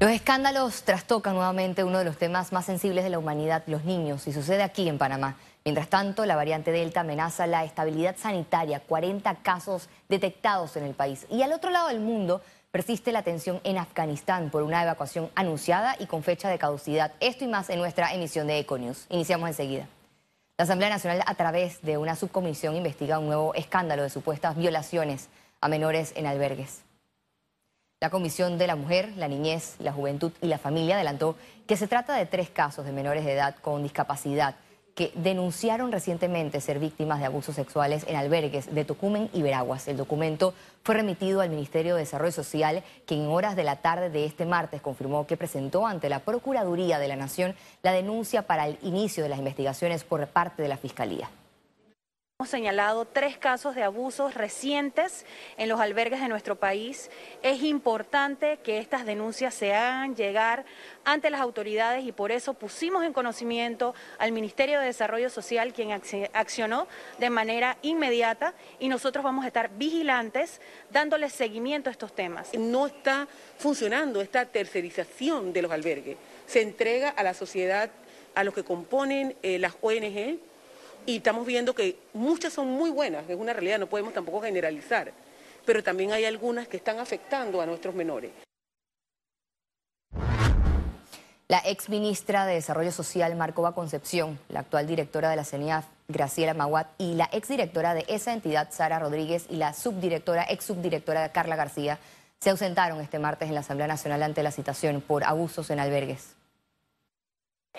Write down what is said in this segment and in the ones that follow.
Los escándalos trastocan nuevamente uno de los temas más sensibles de la humanidad, los niños, y sucede aquí en Panamá. Mientras tanto, la variante Delta amenaza la estabilidad sanitaria, 40 casos detectados en el país. Y al otro lado del mundo persiste la tensión en Afganistán por una evacuación anunciada y con fecha de caducidad. Esto y más en nuestra emisión de Econews. Iniciamos enseguida. La Asamblea Nacional, a través de una subcomisión, investiga un nuevo escándalo de supuestas violaciones a menores en albergues. La Comisión de la Mujer, la Niñez, la Juventud y la Familia adelantó que se trata de tres casos de menores de edad con discapacidad que denunciaron recientemente ser víctimas de abusos sexuales en albergues de Tocumen y Veraguas. El documento fue remitido al Ministerio de Desarrollo Social, que en horas de la tarde de este martes confirmó que presentó ante la Procuraduría de la Nación la denuncia para el inicio de las investigaciones por parte de la Fiscalía. Hemos señalado tres casos de abusos recientes en los albergues de nuestro país. Es importante que estas denuncias se hagan llegar ante las autoridades y por eso pusimos en conocimiento al Ministerio de Desarrollo Social, quien accionó de manera inmediata y nosotros vamos a estar vigilantes dándole seguimiento a estos temas. No está funcionando esta tercerización de los albergues. Se entrega a la sociedad, a los que componen eh, las ONG, y estamos viendo que muchas son muy buenas, es una realidad, no podemos tampoco generalizar, pero también hay algunas que están afectando a nuestros menores. La ex ministra de Desarrollo Social, Marcova Concepción, la actual directora de la CENIAF, Graciela Maguat, y la ex directora de esa entidad, Sara Rodríguez, y la subdirectora, ex subdirectora Carla García, se ausentaron este martes en la Asamblea Nacional ante la citación por abusos en albergues.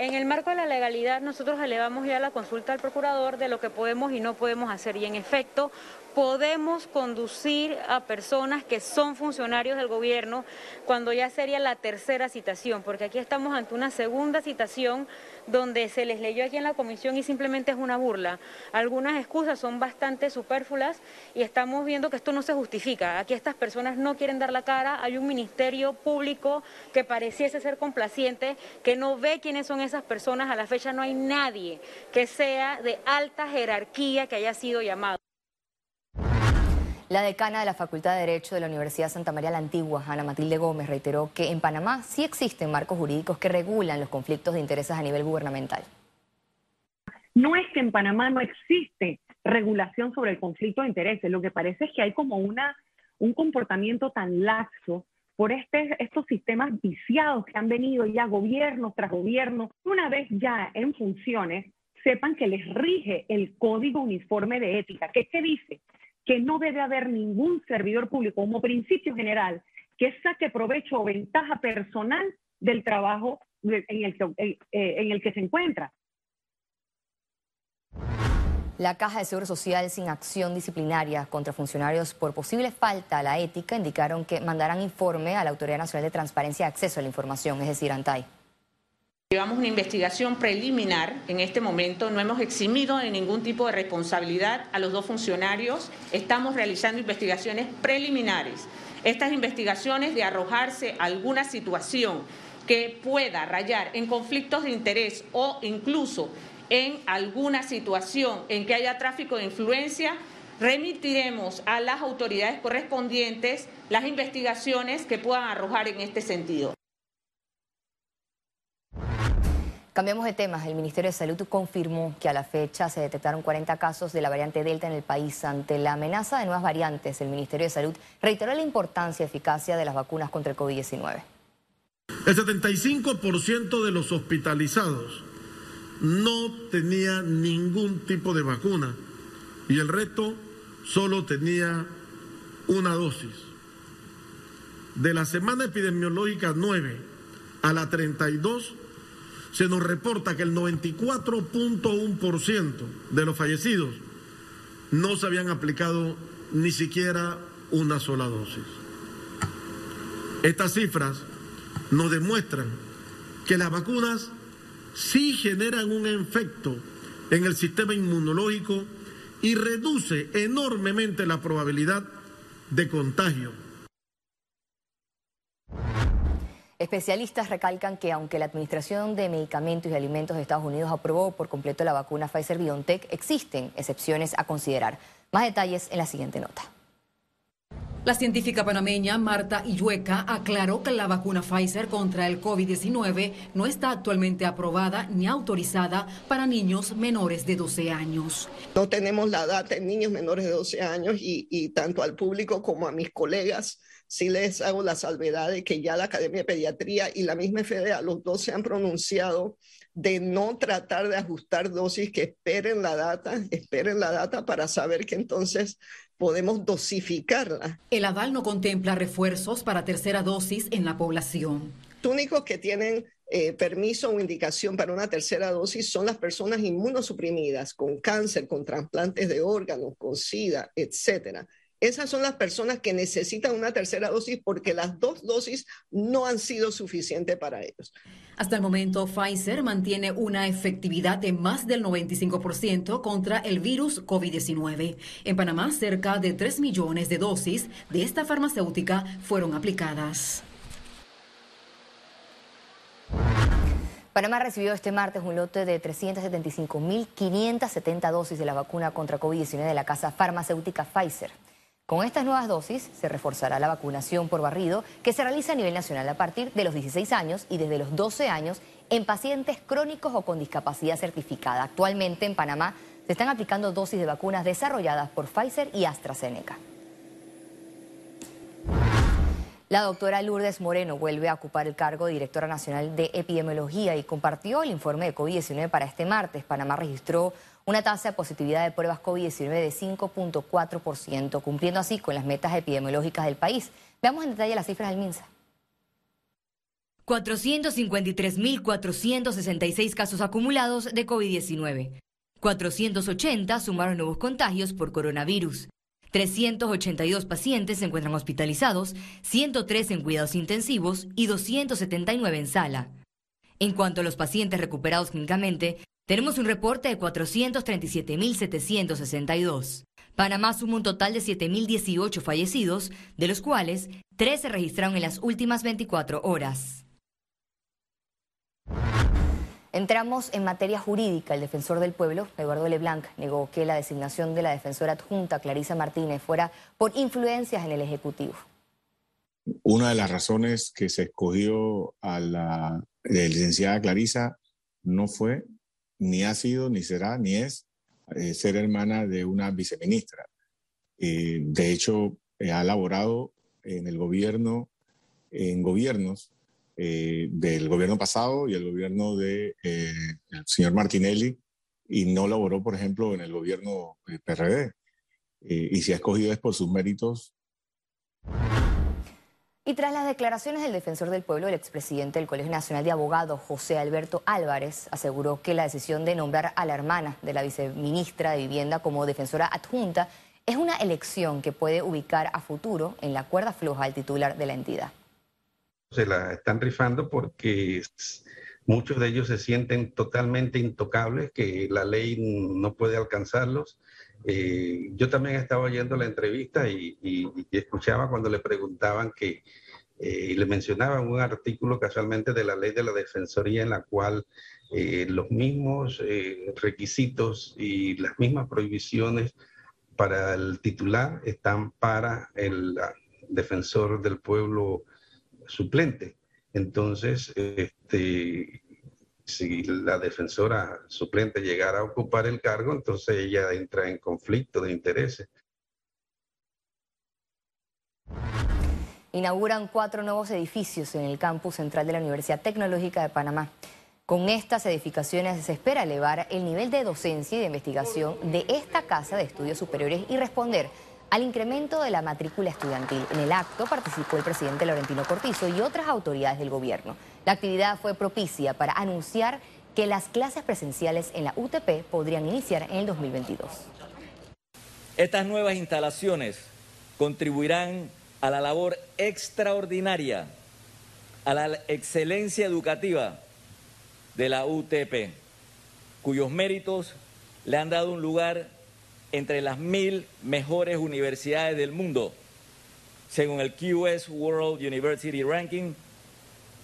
En el marco de la legalidad, nosotros elevamos ya la consulta al procurador de lo que podemos y no podemos hacer. Y en efecto, podemos conducir a personas que son funcionarios del gobierno cuando ya sería la tercera citación, porque aquí estamos ante una segunda citación donde se les leyó aquí en la comisión y simplemente es una burla. Algunas excusas son bastante superfluas y estamos viendo que esto no se justifica. Aquí estas personas no quieren dar la cara, hay un ministerio público que pareciese ser complaciente, que no ve quiénes son esas personas, a la fecha no hay nadie que sea de alta jerarquía que haya sido llamado. La decana de la Facultad de Derecho de la Universidad Santa María la Antigua, Ana Matilde Gómez, reiteró que en Panamá sí existen marcos jurídicos que regulan los conflictos de intereses a nivel gubernamental. No es que en Panamá no existe regulación sobre el conflicto de intereses, lo que parece es que hay como una, un comportamiento tan laxo por este, estos sistemas viciados que han venido ya gobierno tras gobierno, una vez ya en funciones, sepan que les rige el Código Uniforme de Ética. ¿Qué, qué dice? Que no debe haber ningún servidor público como principio general que saque provecho o ventaja personal del trabajo en el que, eh, en el que se encuentra. La Caja de Seguro Social sin acción disciplinaria contra funcionarios por posible falta a la ética indicaron que mandarán informe a la Autoridad Nacional de Transparencia y Acceso a la Información, es decir, ANTAI. Llevamos una investigación preliminar en este momento, no hemos eximido de ningún tipo de responsabilidad a los dos funcionarios, estamos realizando investigaciones preliminares. Estas investigaciones de arrojarse alguna situación que pueda rayar en conflictos de interés o incluso en alguna situación en que haya tráfico de influencia, remitiremos a las autoridades correspondientes las investigaciones que puedan arrojar en este sentido. Cambiamos de temas. El Ministerio de Salud confirmó que a la fecha se detectaron 40 casos de la variante Delta en el país. Ante la amenaza de nuevas variantes, el Ministerio de Salud reiteró la importancia y eficacia de las vacunas contra el COVID-19. El 75% de los hospitalizados no tenía ningún tipo de vacuna y el resto solo tenía una dosis. De la semana epidemiológica 9 a la 32, se nos reporta que el 94.1% de los fallecidos no se habían aplicado ni siquiera una sola dosis. Estas cifras nos demuestran que las vacunas sí generan un efecto en el sistema inmunológico y reduce enormemente la probabilidad de contagio. Especialistas recalcan que aunque la Administración de Medicamentos y Alimentos de Estados Unidos aprobó por completo la vacuna Pfizer-BioNTech, existen excepciones a considerar. Más detalles en la siguiente nota. La científica panameña Marta Illueca aclaró que la vacuna Pfizer contra el COVID-19 no está actualmente aprobada ni autorizada para niños menores de 12 años. No tenemos la data en niños menores de 12 años y, y tanto al público como a mis colegas sí les hago la salvedad de que ya la Academia de Pediatría y la misma FDA, los dos se han pronunciado de no tratar de ajustar dosis, que esperen la data, esperen la data para saber que entonces podemos dosificarla. El aval no contempla refuerzos para tercera dosis en la población. Los únicos que tienen eh, permiso o indicación para una tercera dosis son las personas inmunosuprimidas con cáncer, con trasplantes de órganos, con SIDA, etcétera. Esas son las personas que necesitan una tercera dosis porque las dos dosis no han sido suficientes para ellos. Hasta el momento, Pfizer mantiene una efectividad de más del 95% contra el virus COVID-19. En Panamá, cerca de 3 millones de dosis de esta farmacéutica fueron aplicadas. Panamá recibió este martes un lote de 375.570 dosis de la vacuna contra COVID-19 de la casa farmacéutica Pfizer. Con estas nuevas dosis se reforzará la vacunación por barrido que se realiza a nivel nacional a partir de los 16 años y desde los 12 años en pacientes crónicos o con discapacidad certificada. Actualmente en Panamá se están aplicando dosis de vacunas desarrolladas por Pfizer y AstraZeneca. La doctora Lourdes Moreno vuelve a ocupar el cargo de directora nacional de epidemiología y compartió el informe de COVID-19 para este martes. Panamá registró una tasa de positividad de pruebas COVID-19 de 5.4%, cumpliendo así con las metas epidemiológicas del país. Veamos en detalle las cifras del MINSA. 453.466 casos acumulados de COVID-19. 480 sumaron nuevos contagios por coronavirus. 382 pacientes se encuentran hospitalizados, 103 en cuidados intensivos y 279 en sala. En cuanto a los pacientes recuperados clínicamente, tenemos un reporte de 437.762. Panamá suma un total de 7.018 fallecidos, de los cuales 3 se registraron en las últimas 24 horas. Entramos en materia jurídica. El defensor del pueblo, Eduardo Leblanc, negó que la designación de la defensora adjunta, Clarisa Martínez, fuera por influencias en el Ejecutivo. Una de las razones que se escogió a la licenciada Clarisa no fue ni ha sido, ni será, ni es eh, ser hermana de una viceministra. Eh, de hecho, eh, ha laborado en el gobierno, en gobiernos del gobierno pasado y el gobierno del de, señor Martinelli, y no laboró, por ejemplo, en el gobierno PRD. y si ha escogido es por sus méritos y tras las declaraciones del defensor del pueblo, el expresidente del Colegio Nacional de Abogados, José Alberto Álvarez, aseguró que la decisión de nombrar a la hermana de la viceministra de Vivienda como defensora adjunta es una elección que puede ubicar a futuro en la cuerda floja al titular de la entidad. Se la están rifando porque muchos de ellos se sienten totalmente intocables, que la ley no puede alcanzarlos. Eh, yo también estaba oyendo la entrevista y, escuchaba cuando le preguntaban que, eh, le mencionaban un artículo casualmente de la ley de la Defensoría en la cual eh, los mismos requisitos y las mismas prohibiciones para el titular están para el defensor del pueblo suplente. Entonces, este, si la defensora suplente llegara a ocupar el cargo, entonces ella entra en conflicto de intereses. Inauguran cuatro nuevos edificios en el campus central de la Universidad Tecnológica de Panamá. Con estas edificaciones se espera elevar el nivel de docencia y de investigación de esta casa de estudios superiores y responder al incremento de la matrícula estudiantil. En el acto participó el presidente Laurentino Cortizo y otras autoridades del gobierno. La actividad fue propicia para anunciar que las clases presenciales en la UTP podrían iniciar en el 2022. Estas nuevas instalaciones contribuirán a la labor extraordinaria, a la excelencia educativa de la UTP, cuyos méritos le han dado un lugar entre las mil mejores universidades del mundo, según el QS World University Ranking,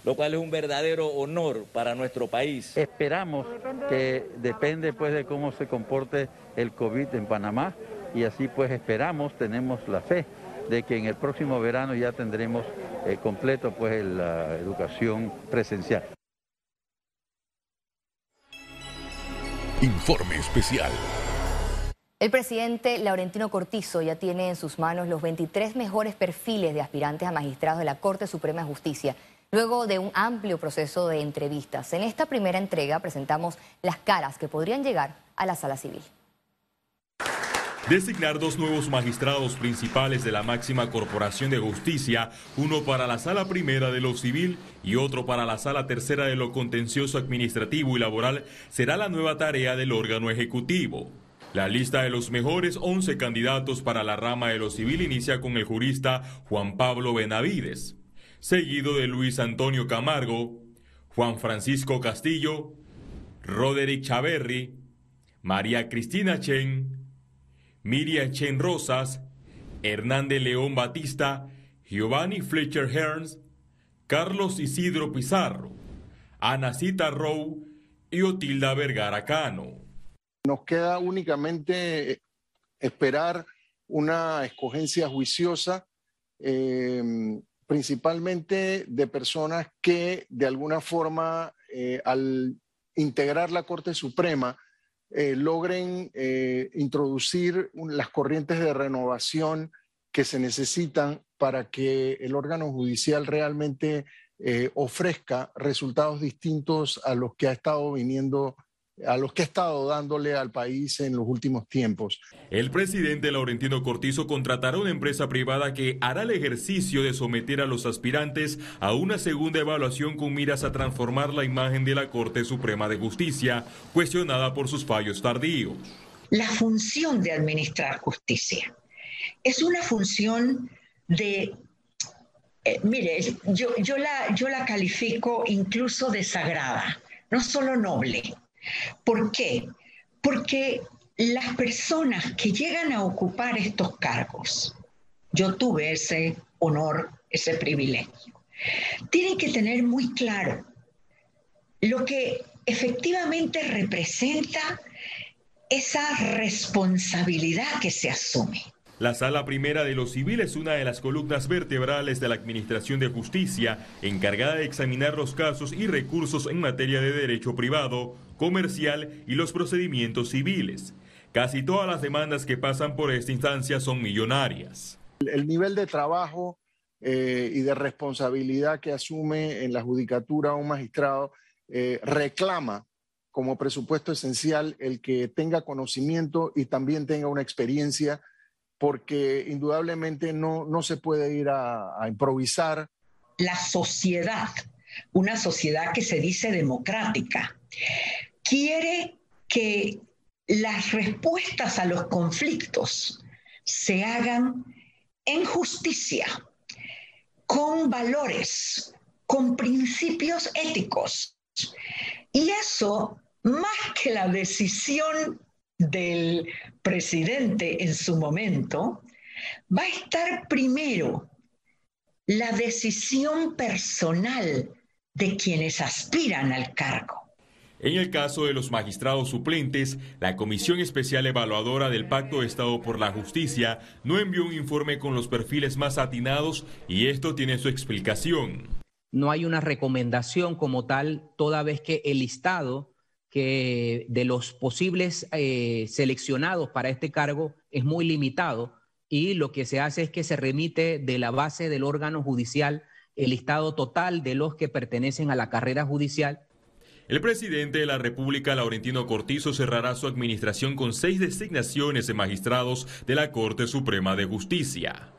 lo cual es un verdadero honor para nuestro país. Esperamos que depende pues de cómo se comporte el COVID en Panamá y así pues esperamos, tenemos la fe de que en el próximo verano ya tendremos eh, completo pues la educación presencial. Informe especial. El presidente Laurentino Cortizo ya tiene en sus manos los 23 mejores perfiles de aspirantes a magistrados de la Corte Suprema de Justicia, luego de un amplio proceso de entrevistas. En esta primera entrega presentamos las caras que podrían llegar a la sala civil. Designar dos nuevos magistrados principales de la máxima corporación de justicia, uno para la sala primera de lo civil y otro para la sala tercera de lo contencioso administrativo y laboral, será la nueva tarea del órgano ejecutivo. La lista de los mejores 11 candidatos para la rama de lo civil inicia con el jurista Juan Pablo Benavides, seguido de Luis Antonio Camargo, Juan Francisco Castillo, Roderick Chaverri, María Cristina Chen, Miriam Chen Rosas, Hernández León Batista, Giovanni Fletcher Hearns, Carlos Isidro Pizarro, Ana Cita Rowe y Otilda Vergara Cano. Nos queda únicamente esperar una escogencia juiciosa, em, principalmente de personas que de alguna forma eh, al integrar la Corte Suprema eh, logren eh, introducir las corrientes de renovación que se necesitan para que el órgano judicial realmente ofrezca resultados distintos a los que ha estado viniendo a los que ha estado dándole al país en los últimos tiempos. El presidente Laurentino Cortizo contratará una empresa privada que hará el ejercicio de someter a los aspirantes a una segunda evaluación con miras a transformar la imagen de la Corte Suprema de Justicia, cuestionada por sus fallos tardíos. La función de administrar justicia es una función de eh, mire, yo, yo, la, yo la califico incluso de sagrada, no solo noble, ¿Por qué? Porque las personas que llegan a ocupar estos cargos, yo tuve ese honor, ese privilegio, tienen que tener muy claro lo que efectivamente representa esa responsabilidad que se asume. La Sala Primera de los Civiles es una de las columnas vertebrales de la Administración de Justicia, encargada de examinar los casos y recursos en materia de derecho privado, comercial y los procedimientos civiles. Casi todas las demandas que pasan por esta instancia son millonarias. El nivel de trabajo eh, y de responsabilidad que asume en la judicatura un magistrado eh, reclama como presupuesto esencial el que tenga conocimiento y también tenga una experiencia porque indudablemente no, no se puede ir a, a improvisar. La sociedad, una sociedad que se dice democrática, quiere que las respuestas a los conflictos se hagan en justicia, con valores, con principios éticos. Y eso, más que la decisión del presidente en su momento, va a estar primero la decisión personal de quienes aspiran al cargo. En el caso de los magistrados suplentes, la Comisión Especial Evaluadora del Pacto de Estado por la Justicia no envió un informe con los perfiles más atinados y esto tiene su explicación. No hay una recomendación como tal, toda vez que el listado que de los posibles eh, seleccionados para este cargo es muy limitado y lo que se hace es que se remite de la base del órgano judicial el listado total de los que pertenecen a la carrera judicial. El presidente de la República, Laurentino Cortizo, cerrará su administración con seis designaciones de magistrados de la Corte Suprema de Justicia.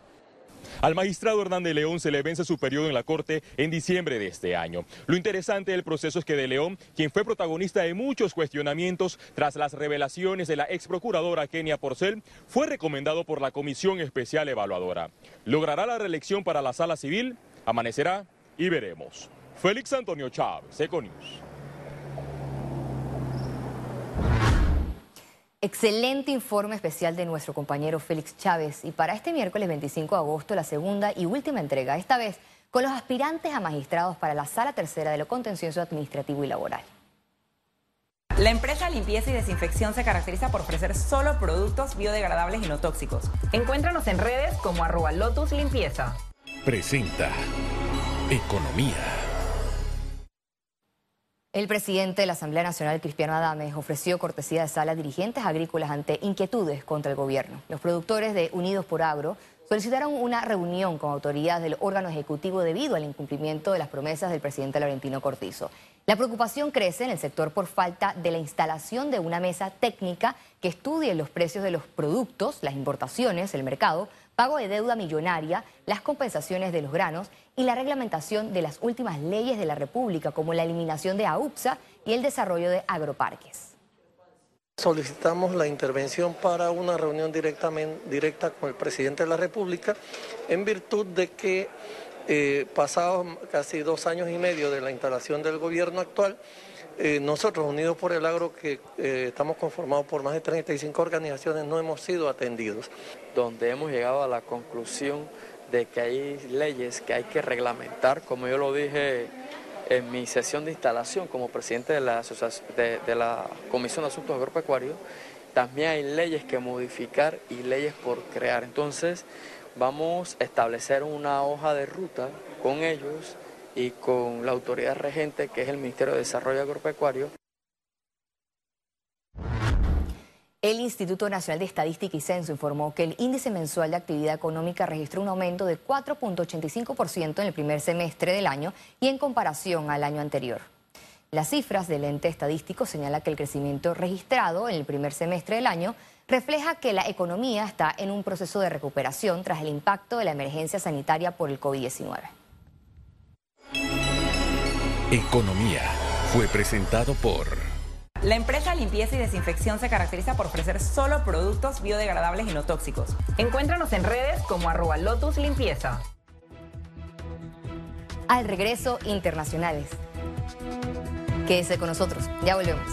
Al magistrado Hernández León se le vence su periodo en la Corte en diciembre de este año. Lo interesante del proceso es que de León, quien fue protagonista de muchos cuestionamientos tras las revelaciones de la ex procuradora Kenia Porcel, fue recomendado por la Comisión Especial Evaluadora. ¿Logrará la reelección para la Sala Civil? Amanecerá y veremos. Félix Antonio Chávez, Econius. Excelente informe especial de nuestro compañero Félix Chávez y para este miércoles 25 de agosto la segunda y última entrega, esta vez con los aspirantes a magistrados para la Sala Tercera de lo Contencioso Administrativo y Laboral. La empresa Limpieza y Desinfección se caracteriza por ofrecer solo productos biodegradables y no tóxicos. Encuéntranos en redes como arroba Lotus Limpieza. Presenta Economía. El presidente de la Asamblea Nacional, Cristiano Adames, ofreció cortesía de sala a dirigentes agrícolas ante inquietudes contra el gobierno. Los productores de Unidos por Agro solicitaron una reunión con autoridades del órgano ejecutivo debido al incumplimiento de las promesas del presidente Laurentino Cortizo. La preocupación crece en el sector por falta de la instalación de una mesa técnica que estudie los precios de los productos, las importaciones, el mercado, pago de deuda millonaria, las compensaciones de los granos y la reglamentación de las últimas leyes de la República, como la eliminación de AUPSA y el desarrollo de agroparques. Solicitamos la intervención para una reunión directamente, directa con el presidente de la República en virtud de que eh, pasados casi dos años y medio de la instalación del gobierno actual, eh, nosotros, Unidos por el Agro, que eh, estamos conformados por más de 35 organizaciones, no hemos sido atendidos. Donde hemos llegado a la conclusión de que hay leyes que hay que reglamentar, como yo lo dije en mi sesión de instalación como presidente de la, de la Comisión de Asuntos Agropecuarios, también hay leyes que modificar y leyes por crear. Entonces, vamos a establecer una hoja de ruta con ellos y con la autoridad regente que es el Ministerio de Desarrollo Agropecuario. El Instituto Nacional de Estadística y Censo informó que el índice mensual de actividad económica registró un aumento de 4.85% en el primer semestre del año y en comparación al año anterior. Las cifras del ente estadístico señalan que el crecimiento registrado en el primer semestre del año refleja que la economía está en un proceso de recuperación tras el impacto de la emergencia sanitaria por el COVID-19. Economía fue presentado por... La empresa Limpieza y Desinfección se caracteriza por ofrecer solo productos biodegradables y no tóxicos. Encuéntranos en redes como arroba Lotus Limpieza. Al regreso, internacionales. Quédese con nosotros, ya volvemos.